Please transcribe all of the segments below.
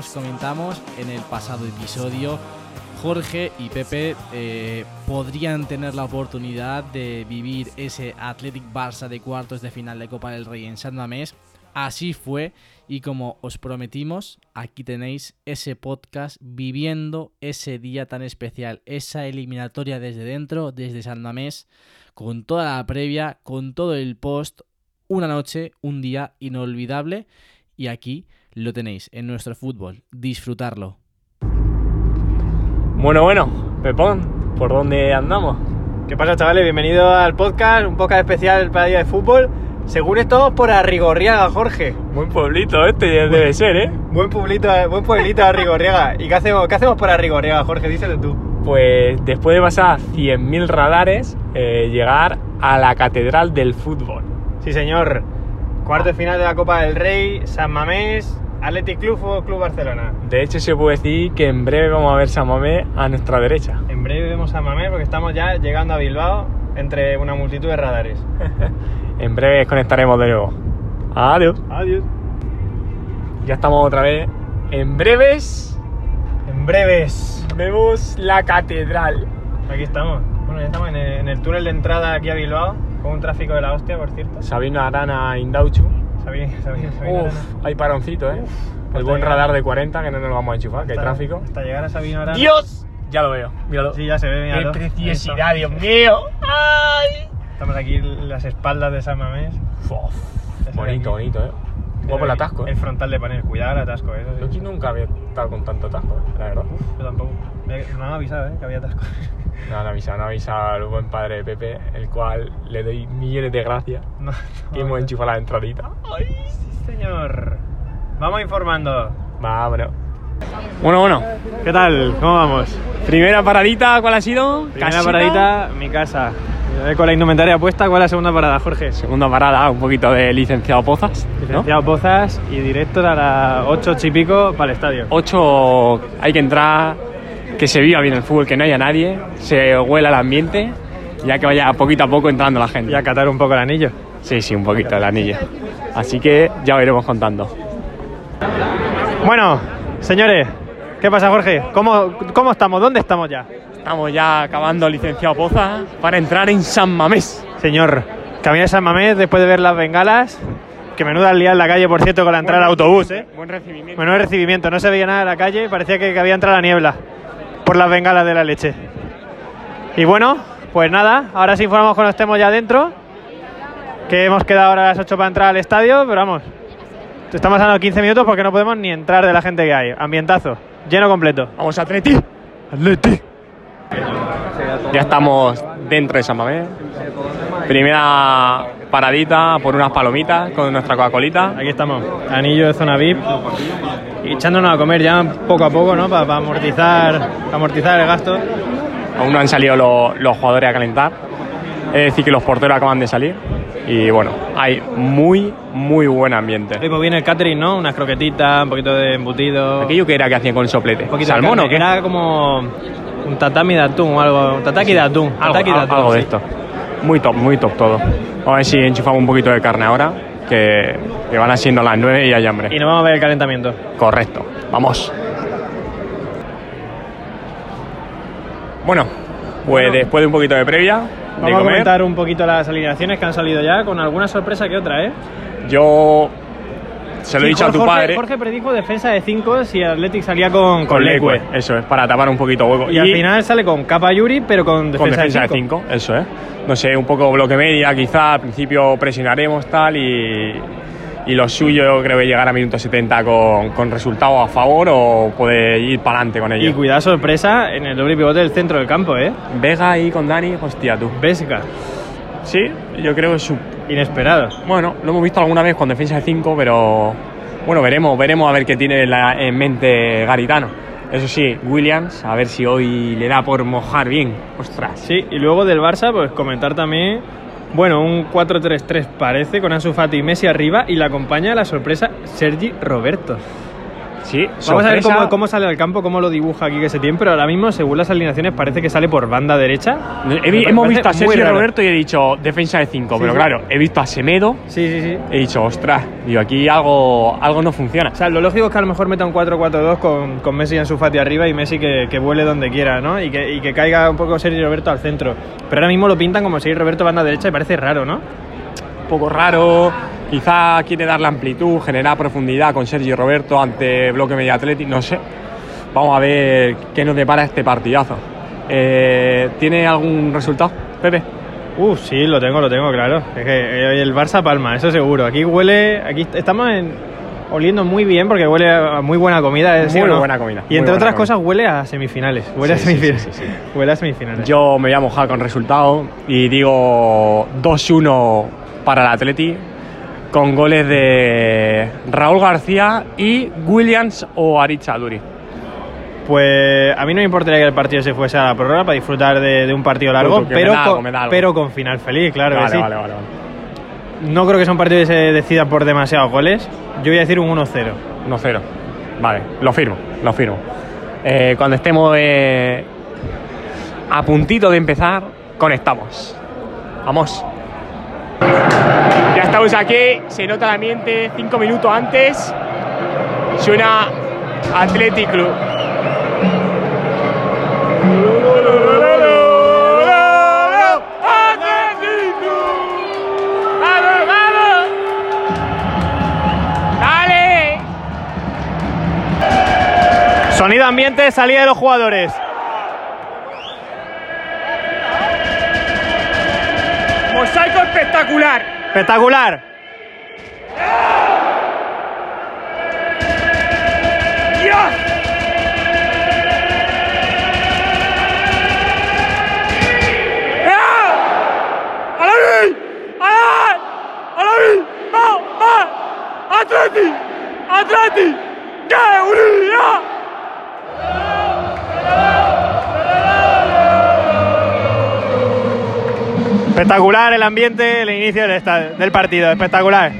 os comentamos en el pasado episodio, Jorge y Pepe eh, podrían tener la oportunidad de vivir ese Athletic Barça de cuartos de final de Copa del Rey en San Mamés. Así fue y como os prometimos, aquí tenéis ese podcast viviendo ese día tan especial, esa eliminatoria desde dentro, desde San Mamés, con toda la previa, con todo el post, una noche, un día inolvidable y aquí lo tenéis en nuestro fútbol. Disfrutarlo. Bueno, bueno, Pepón, ¿por dónde andamos? ¿Qué pasa, chavales? Bienvenido al podcast, un podcast especial para Día de Fútbol. Según estamos por Arrigorriaga, Jorge. Buen pueblito este debe ser, ¿eh? Buen pueblito, buen pueblito Arrigorriaga. ¿Y qué hacemos, qué hacemos por Arrigorriaga, Jorge? Díselo tú. Pues después de pasar 100.000 radares, eh, llegar a la catedral del fútbol. Sí, señor. Cuarto de final de la Copa del Rey, San Mamés, Athletic Club o Club Barcelona. De hecho, se puede decir que en breve vamos a ver San Mamés a nuestra derecha. En breve vemos a Mamés porque estamos ya llegando a Bilbao entre una multitud de radares. En breve conectaremos de nuevo. Adiós. Adiós. Ya estamos otra vez. En breves En breves. vemos la catedral. Aquí estamos. Bueno, ya estamos en el, en el túnel de entrada aquí a Bilbao, con un tráfico de la hostia, por cierto. Sabino Arana Indauchu. Sabía, sabía, sabía. Uf, hay paroncito, ¿eh? hasta El buen llegar. radar de 40 que no nos lo vamos a enchufar, que hay tráfico. Hasta llegar a Sabino Arana. ¡Dios! Ya lo veo, míralo. Sí, ya se ve, míralo. ¡Qué preciosidad, Dios mío! ¡Ay! Estamos aquí en las espaldas de San Mamés. Uf, bonito, bonito, ¿eh? Guapo el atasco, El ¿eh? frontal de panel, cuidado el atasco, eso Yo aquí nunca había estado con tanto atasco, ¿eh? la verdad. Yo tampoco. Me me han avisado, ¿eh? Que había atasco. No, no avisa, no avisa al buen padre de Pepe, el cual le doy millones de gracias No, que no, hemos no. enchufado la entradita. Sí, señor. Vamos informando. Vámonos. Bueno, bueno, ¿Qué tal? ¿Cómo vamos? primera paradita, ¿cuál ha sido? Primera Casita. paradita, mi casa. Eh, Con la indumentaria puesta, ¿cuál es la segunda parada, Jorge? Segunda parada, un poquito de licenciado Pozas, ¿no? Licenciado Pozas y directo a las 8 y pico para el estadio. 8 hay que entrar, que se viva bien el fútbol, que no haya nadie, se huela el ambiente, ya que vaya poquito a poco entrando la gente. Y a catar un poco el anillo. Sí, sí, un poquito el anillo. Así que ya lo iremos contando. Bueno, señores, ¿qué pasa, Jorge? ¿Cómo, cómo estamos? ¿Dónde estamos ya? Estamos ya acabando licenciado Poza para entrar en San Mamés. Señor, camina a San Mamés después de ver las bengalas. Que menuda liada en la calle, por cierto, con la entrada del autobús, ¿eh? Buen recibimiento. Menudo recibimiento, no se veía nada en la calle, parecía que, que había entrado la niebla por las bengalas de la leche. Y bueno, pues nada, ahora sí informamos cuando estemos ya dentro, que hemos quedado ahora a las 8 para entrar al estadio, pero vamos, estamos dando 15 minutos porque no podemos ni entrar de la gente que hay. Ambientazo, lleno completo. Vamos, Atleti. Atleti. Ya estamos dentro de San Mamés. Primera paradita por unas palomitas con nuestra Coca-Colita. Aquí estamos, anillo de zona VIP, y echándonos a comer ya poco a poco, ¿no? Para, amortizar, amortizar el gasto. Aún no han salido los, los jugadores a calentar. Es decir, que los porteros acaban de salir. Y bueno, hay muy, muy buen ambiente. Hoy pues viene el catering, ¿no? Unas croquetitas, un poquito de embutido. Aquello que era que hacían con el soplete. Un poquito de ¿Salmón o qué? Era como un tatami de atún o algo. Un tataki de atún. Algo, tataki de atún, algo de sí. esto. Muy top, muy top todo. Vamos a ver si enchufamos un poquito de carne ahora, que, que van siendo las 9 y hay hambre. Y nos vamos a ver el calentamiento. Correcto, vamos. Bueno, pues Bueno. después de un poquito de previa, Vamos a comentar un poquito las alineaciones que han salido ya, con alguna sorpresa que otra, ¿eh? yo se lo he Sí, dicho a tu Jorge, padre. Jorge predijo defensa de 5 si Athletic salía con, con Leque, Leque. eso es, para tapar un poquito hueco. Y, al final sale con Capa Yuri, pero con defensa, con defensa de de 5. 5, eso es. No sé, un poco bloque media, quizá al principio presionaremos tal y, y lo suyo yo creo que llegar a minuto 70 con, con resultado a favor o poder ir para adelante con Y ello. cuidado, sorpresa en el doble pivote del centro del campo, ¿eh? Vega ahí con Dani, hostia tú. Vesga. Sí, yo creo que su... Inesperado. Bueno, lo hemos visto alguna vez con defensa de 5, pero Bueno, veremos, veremos a ver qué tiene en, la- en mente Garitano. Eso sí, Williams, a ver si hoy le da por mojar bien. Ostras. Sí, y luego del Barça, pues comentar también, bueno, un 4-3-3 parece, con Ansu Fati y Messi arriba, y la acompaña la sorpresa Sergi Roberto. Sí, Vamos a ver sorpresa. cómo, cómo sale al campo, cómo lo dibuja aquí que se tiene, pero ahora mismo, según las alineaciones, parece que sale por banda derecha. He hemos visto a Sergio. Roberto y he dicho defensa de 5, Sí, pero sí. claro, he visto a Semedo, Sí, sí, sí. he dicho, ostras, digo, aquí algo, algo no funciona. O sea, lo lógico es que a lo mejor meta un 4-4-2 con, con Messi y Ansu Fati arriba y Messi que, que vuele donde quiera, ¿no? Y que, y que caiga un poco Sergio Roberto al centro. Pero ahora mismo lo pintan como Sergio Roberto banda derecha y parece raro, ¿no? un poco raro. Quizá quiere darle amplitud, generar profundidad con Sergio Roberto ante bloque medio Atleti, no sé. Vamos a ver qué nos depara este partidazo. Eh, ¿Tiene algún resultado, Pepe? Uf, sí, lo tengo, lo tengo, claro. Es que eh, el Barça palma, eso seguro. Aquí huele, aquí estamos en- oliendo muy bien porque huele a muy buena comida. ¿eh? ¿sí Muy no? buena comida, Y entre otras comida. cosas huele a semifinales. Huele Sí, a semifinales. sí. Huele a semifinales. Yo me voy a mojar con resultado y digo 2-1 para el Atleti con goles de Raúl García y Williams o Aritz Aduri. Pues a mí no me importaría que el partido se fuese a la prórroga para disfrutar de, de un partido largo, que pero, da con, pero con final feliz, claro que vale, sí. vale, vale, vale. No creo que sea un partido que se decida por demasiados goles. Yo voy a decir un 1-0. 1-0. Vale, lo firmo, lo firmo. Eh, cuando estemos eh, a puntito de empezar, conectamos. Vamos. Ya estamos aquí, se nota el ambiente, cinco minutos antes. Suena Athletic Club. Sonido ambiente, salida de los jugadores. Mosaico espectacular. Espectacular. ¡Dios! ¡Ah! ¡A la vez! ¡A la ¡A la vez! ¡Va! ¡Va! ¡Atleti! ¡Atleti! ¡Qué unidad! Espectacular el ambiente, el inicio del, esta- del partido. Espectacular.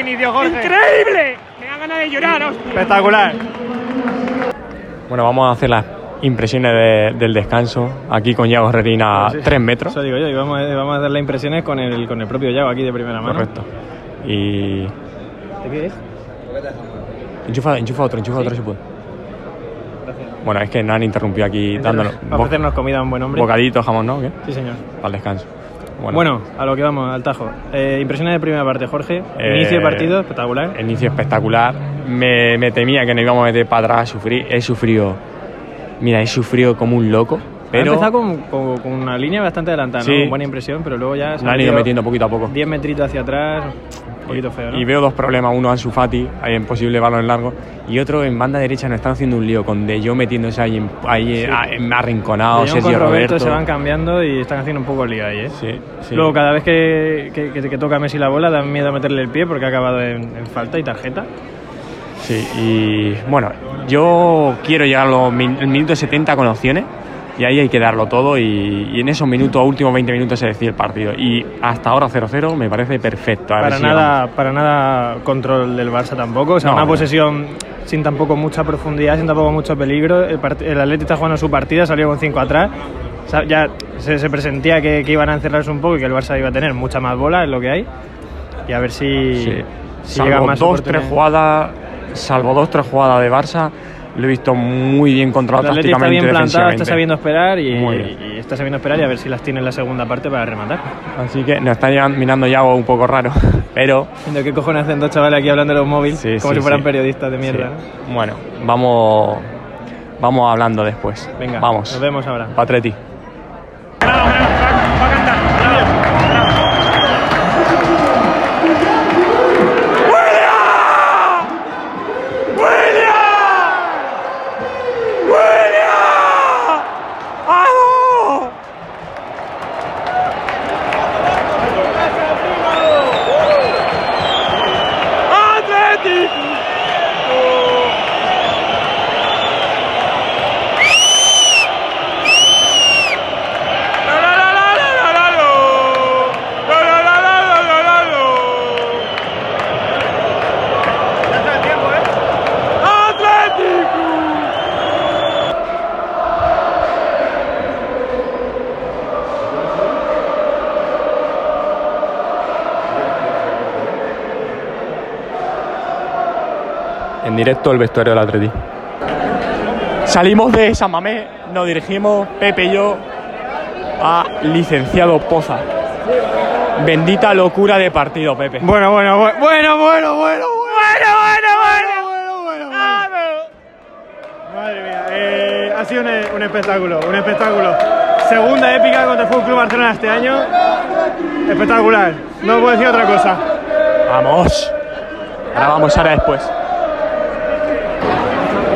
¡Increíble! Me da ganas de llorar, hostia. Espectacular. Bueno, vamos a hacer las impresiones de- del descanso. Aquí con Yago Herrerina a Sí. 3 metros. Eso digo yo, y vamos a, vamos a dar las impresiones con el, con el propio Yago aquí de primera mano. Correcto. Y. ¿De qué es? Enchufa, enchufa otro, enchufa otro si puede. Bueno, es que nos han interrumpido aquí dándonos Para bo- ofrecernos comida a un buen hombre. bocaditos, jamón, ¿no? ¿Qué? Sí, señor. Para el descanso. Bueno, a lo que vamos, al tajo. Eh, impresiones de primera parte, Jorge. Eh, Inicio de partido, espectacular. Inicio espectacular. Me, me temía que nos íbamos a meter para atrás a sufrir. He sufrido. Mira, he sufrido como un loco. Pero empezado con, con- con una línea bastante adelantada, ¿no? Sí. Buena impresión, pero luego ya se nos han ido metiendo poquito a poco. 10 metritos hacia atrás, un poquito feo, ¿no? Y veo dos problemas, uno Ansu Fati, ahí en posible balón largo, y otro en banda derecha nos están haciendo un lío con De Jong metiéndose ahí, ahí Sí. ah, arrinconado, Sergio con Roberto, Roberto. se van cambiando y están haciendo un poco lío ahí, ¿eh? Sí, sí. Luego, cada vez que, que- que- que toca Messi la bola, da miedo a meterle el pie porque ha acabado en, en falta y tarjeta. Sí, y bueno, yo quiero llegar a los min- el minuto 70 con opciones. Y ahí hay que darlo todo y, y en esos minutos, últimos 20 minutos se decide el partido. Y hasta ahora 0-0 me parece perfecto. A Para si nada, para nada control del Barça tampoco. O sea, No, una no. posesión sin tampoco mucha profundidad, sin tampoco mucho peligro. El, el Atleti está jugando su partida, salió con 5 atrás. Ya se, se presentía que, que iban a encerrarse un poco y que el Barça iba a tener mucha más bola, es lo que hay. Y a ver si, Sí. si llegan más dos, tres jugadas, salvo dos, tres jugadas de Barça, lo he visto muy bien El controlado Atleti está bien plantado, está sabiendo esperar y, y está sabiendo esperar y a ver si las tiene en la segunda parte para rematar. Así que nos está llegando- mirando ya un poco raro, pero Viendo qué cojones hacen dos chavales aquí hablando de los móviles, Sí, como sí, si fueran sí. periodistas de mierda. sí. bueno, vamos, vamos hablando después. ¿no? Venga, vamos. nos vemos ahora. Patreti. Directo el vestuario del Atleti. Salimos de San Mamés, nos dirigimos, Pepe y yo, a licenciado Poza. Bendita locura de partido, Pepe. Bueno, bueno, bueno, bueno, bueno, bueno, bueno, bueno, bueno, bueno, bueno. Madre mía, eh, ha sido un, un espectáculo, un espectáculo. Segunda épica contra el Club Barcelona este año. Espectacular, no puedo decir otra cosa. Vamos. Ahora vamos ahora después.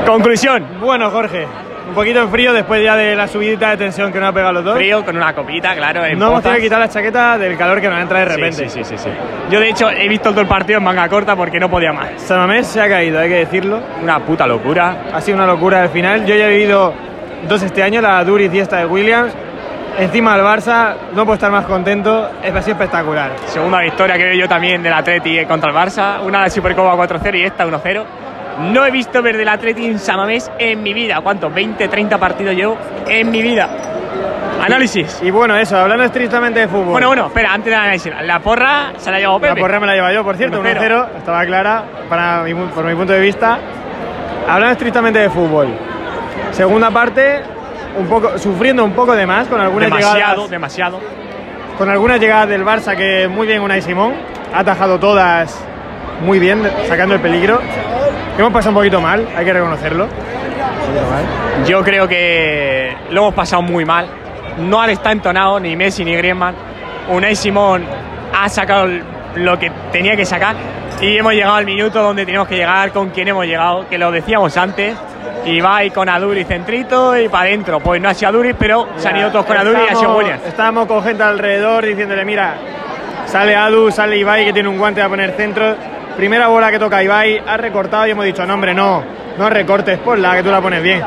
Conclusión. Bueno, Jorge, un poquito en frío después ya de la subidita de tensión que nos ha pegado los dos. Frío con una copita, claro. en No hemos tenido que quitar la chaqueta del calor que nos entra de repente. Sí, sí, sí, sí. Yo de hecho he visto todo el partido en manga corta porque no podía más. San Mamés se ha caído, hay que decirlo. Una puta locura. Ha sido una locura al final. Yo ya he vivido dos este año, la Duriz y esta de Williams. Encima del Barça, no puedo estar más contento. Es ha sido espectacular. Segunda victoria que veo yo también del Atleti contra el Barça. Una de Supercopa 4-0 y esta 1-0. No he visto ver del Atleti en Samamés en mi vida. ¿Cuántos? 20, 30 partidos llevo en mi vida. Análisis. Y bueno, eso, hablando estrictamente de fútbol. Bueno, bueno, espera, antes de análisis. La porra se la ha llevado La Pepe. porra me la lleva yo, por cierto, 1-0. 1-0, estaba clara para mi, por mi punto de vista. Hablando estrictamente de fútbol. Segunda parte, un poco, sufriendo un poco de más con algunas Demasiado, llegadas. demasiado. con algunas llegadas del Barça que muy bien Unai Simón ha atajado todas muy bien, sacando el peligro. Hemos pasado un poquito mal, hay que reconocerlo. Yo creo que lo hemos pasado muy mal. No han estado entonados ni Messi ni Griezmann. Unai Simón ha sacado lo que tenía que sacar y hemos llegado al minuto donde tenemos que llegar, con quien hemos llegado, que lo decíamos antes. Y va ahí con Aduri centrito y para adentro. Pues no ha sido Aduri, pero se han ido todos con Aduri y ha sido Williams. Estábamos con gente alrededor diciéndole, mira, sale Adu, sale Ibai que tiene un guante a poner centro. Primera bola que toca Ibai, ha recortado y hemos dicho, no hombre, no, no recortes, ponla que tú la pones bien.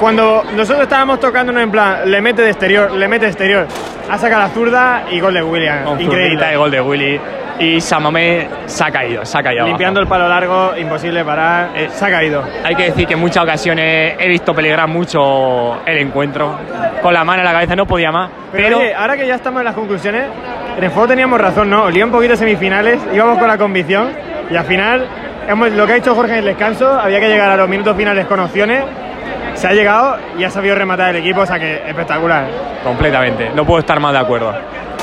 Cuando nosotros estábamos tocándonos en plan, le mete de exterior, le mete de exterior, ha sacado la zurda y gol de William. Con Increíble. de gol de Willy. Y Samamé se ha caído, se ha caído. Limpiando el palo largo, imposible parar, eh, se ha caído. Hay que decir que en muchas ocasiones he visto peligrar mucho el encuentro. Con la mano en la cabeza no podía más. Pero, Pero, oye, ahora que ya estamos en las conclusiones, en el juego teníamos razón, ¿no? Olía un poquito semifinales, íbamos con la convicción y al final, hemos, lo que ha hecho Jorge en el descanso, había que llegar a los minutos finales con opciones, se ha llegado y ha sabido rematar el equipo, o sea que espectacular. completamente, no puedo estar más de acuerdo.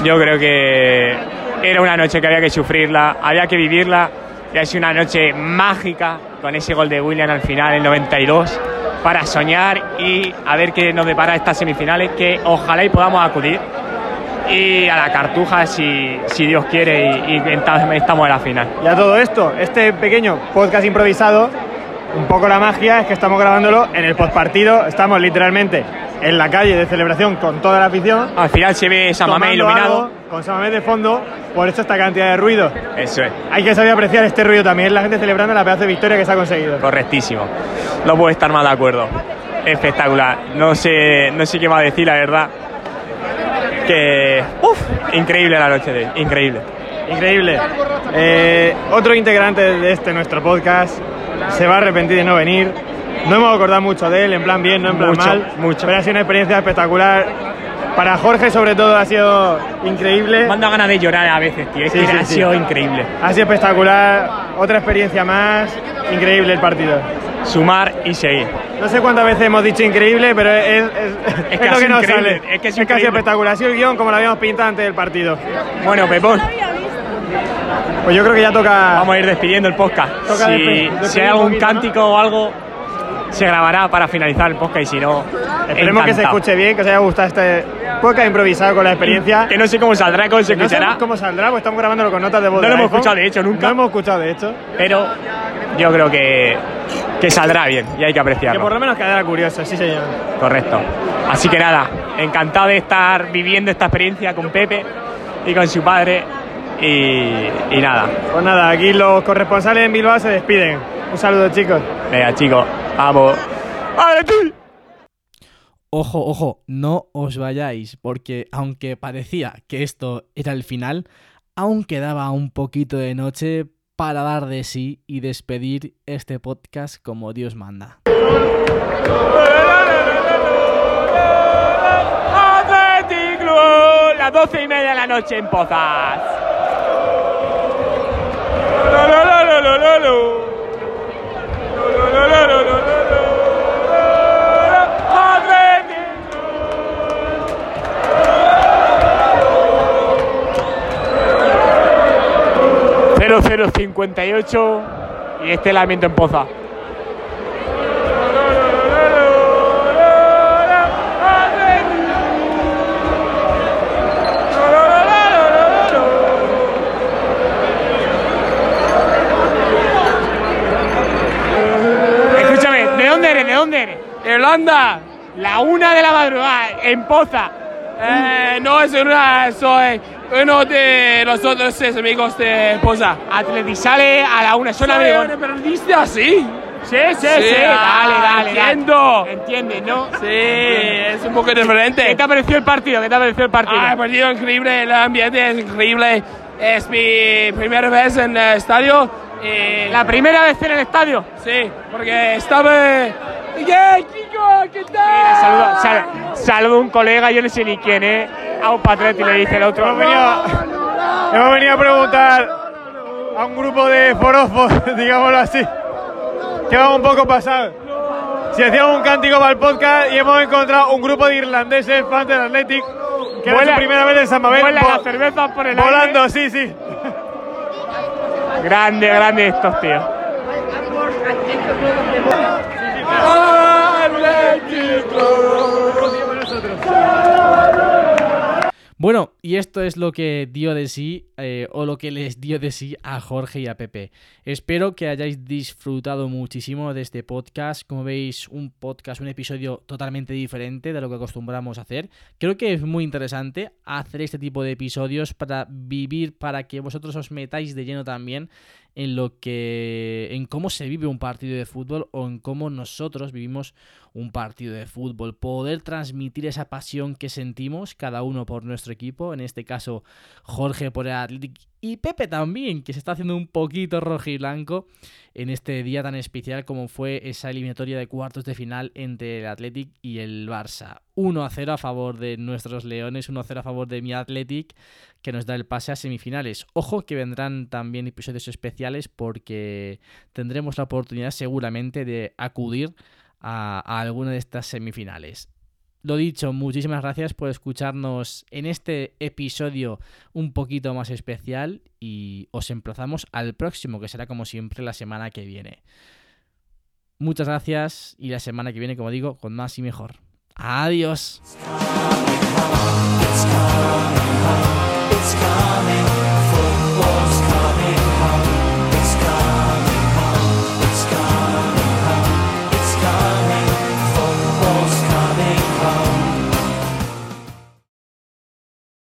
Yo creo que era una noche que había que sufrirla, había que vivirla. Y ha sido una noche mágica con ese gol de William al final, el 92, para soñar y a ver qué nos depara estas semifinales, que ojalá y podamos acudir. Y a la cartuja si, si Dios quiere y, estamos en la final. Y a todo esto, este pequeño podcast improvisado, un poco la magia es que estamos grabándolo en el postpartido, estamos literalmente en la calle de celebración con toda la afición. Al final se ve tomando iluminado. algo, con San Mamés de fondo, por eso esta cantidad de ruido. Eso es. Hay que saber apreciar este ruido también, la gente celebrando la pedazo de victoria que se ha conseguido. Correctísimo. No puedo estar más de acuerdo. espectacular. No sé, no sé qué más decir, la verdad. Que. Uf, increíble la noche de hoy, increíble. Increíble. Eh, otro integrante de este nuestro podcast se va a arrepentir de no venir. No hemos acordado mucho de él, en plan bien, no en plan Mucho, mal. mucho. Pero ha sido una experiencia espectacular. Para Jorge, sobre todo, ha sido increíble. Manda ganas de llorar a veces, tío. Es Sí, que sí, ha sí. sido increíble. Ha sido espectacular. Otra experiencia más. Increíble el partido. Sumar y seguir. No sé cuántas veces hemos dicho increíble, pero es, es- lo que nos sale. es que es increíble. espectacular. Ha sido el guion como lo habíamos pintado antes del partido. Bueno, Pepón, Pues yo creo que ya toca. vamos a ir despidiendo el podcast. Toca Si, despe- despedir si hay algún poquito, ¿no? cántico o algo, se grabará para finalizar el podcast y si no, Esperemos que se escuche bien, que os haya gustado este podcast improvisado con la experiencia. Que no sé cómo saldrá, cómo se No escuchará, sabemos cómo saldrá, pues estamos grabándolo con notas de voz. No lo hemos escuchado, de hecho, nunca. No hemos escuchado, de hecho. pero yo creo que, que saldrá bien y hay que Que apreciarlo. por lo menos quedará curioso, sí, señor. Correcto. Así que nada, encantado de estar viviendo esta experiencia con Pepe y con su padre. Y, y nada, Pues nada, aquí los corresponsales en Bilbao se despiden. Un saludo, chicos. venga chicos, vamos. ¡Ale tú! Ojo, ojo, no os vayáis, porque aunque parecía que esto era el final, aún quedaba un poquito de noche para dar de sí y despedir este podcast como Dios manda. Las doce y media de la noche en Pozas. 0058 y este lamento en Poza. Irlanda. La una de la madrugada, en Poza. Eh, no es una, soy uno de los otros seis amigos de Poza. Atleti sale a la una, son amigos. un periodista. Sí, sí, sí, Sí, dale, ah, dale, entiendo. dale. Entiendes, ¿no? Sí, es un poco ¿Qué diferente. te ha parecido el partido? ¿Qué te ha parecido el partido? Ah, el partido increíble, el ambiente es increíble. Es mi primera vez en el estadio. Y La primera vez en el estadio. Sí, porque estaba. ¡Yeah, chico! ¿Qué tal? Saluda, sal- saluda a un colega, yo no sé ni quién es, a un patriota y le dice el otro. Hemos venido, hemos venido a preguntar a un grupo de forofos, digámoslo así, que vamos un poco pasados. Si hacíamos un cántico para el podcast y hemos encontrado un grupo de irlandeses fans del Athletic, que era Vuela- su primera vez en San Mamés, vuela vo- la cerveza por el volando, sí, sí. Grande, grande estos tíos. Bueno, y esto es lo que dio de sí, eh, o lo que les dio de sí a Jorge y a Pepe. Espero que hayáis disfrutado muchísimo de este podcast. Como veis, un podcast, un episodio totalmente diferente de lo que acostumbramos a hacer. Creo que es muy interesante hacer este tipo de episodios para vivir, para que vosotros os metáis de lleno también en lo que. en cómo se vive un partido de fútbol o en cómo nosotros vivimos un partido de fútbol. Poder transmitir esa pasión que sentimos cada uno por nuestro equipo. En este caso, Jorge por el Athletic y Pepe también, que se está haciendo un poquito rojo y blanco en este día tan especial como fue esa eliminatoria de cuartos de final entre el Athletic y el Barça. 1 a 0 a favor de nuestros Leones, 1 a 0 a favor de mi Athletic, que nos da el pase a semifinales. Ojo que vendrán también episodios especiales porque tendremos la oportunidad seguramente de acudir a, a alguna de estas semifinales. Lo dicho, muchísimas gracias por escucharnos en este episodio un poquito más especial y os emplazamos al próximo, que será como siempre la semana que viene. Muchas gracias y la semana que viene, como digo, con más y mejor. Adiós.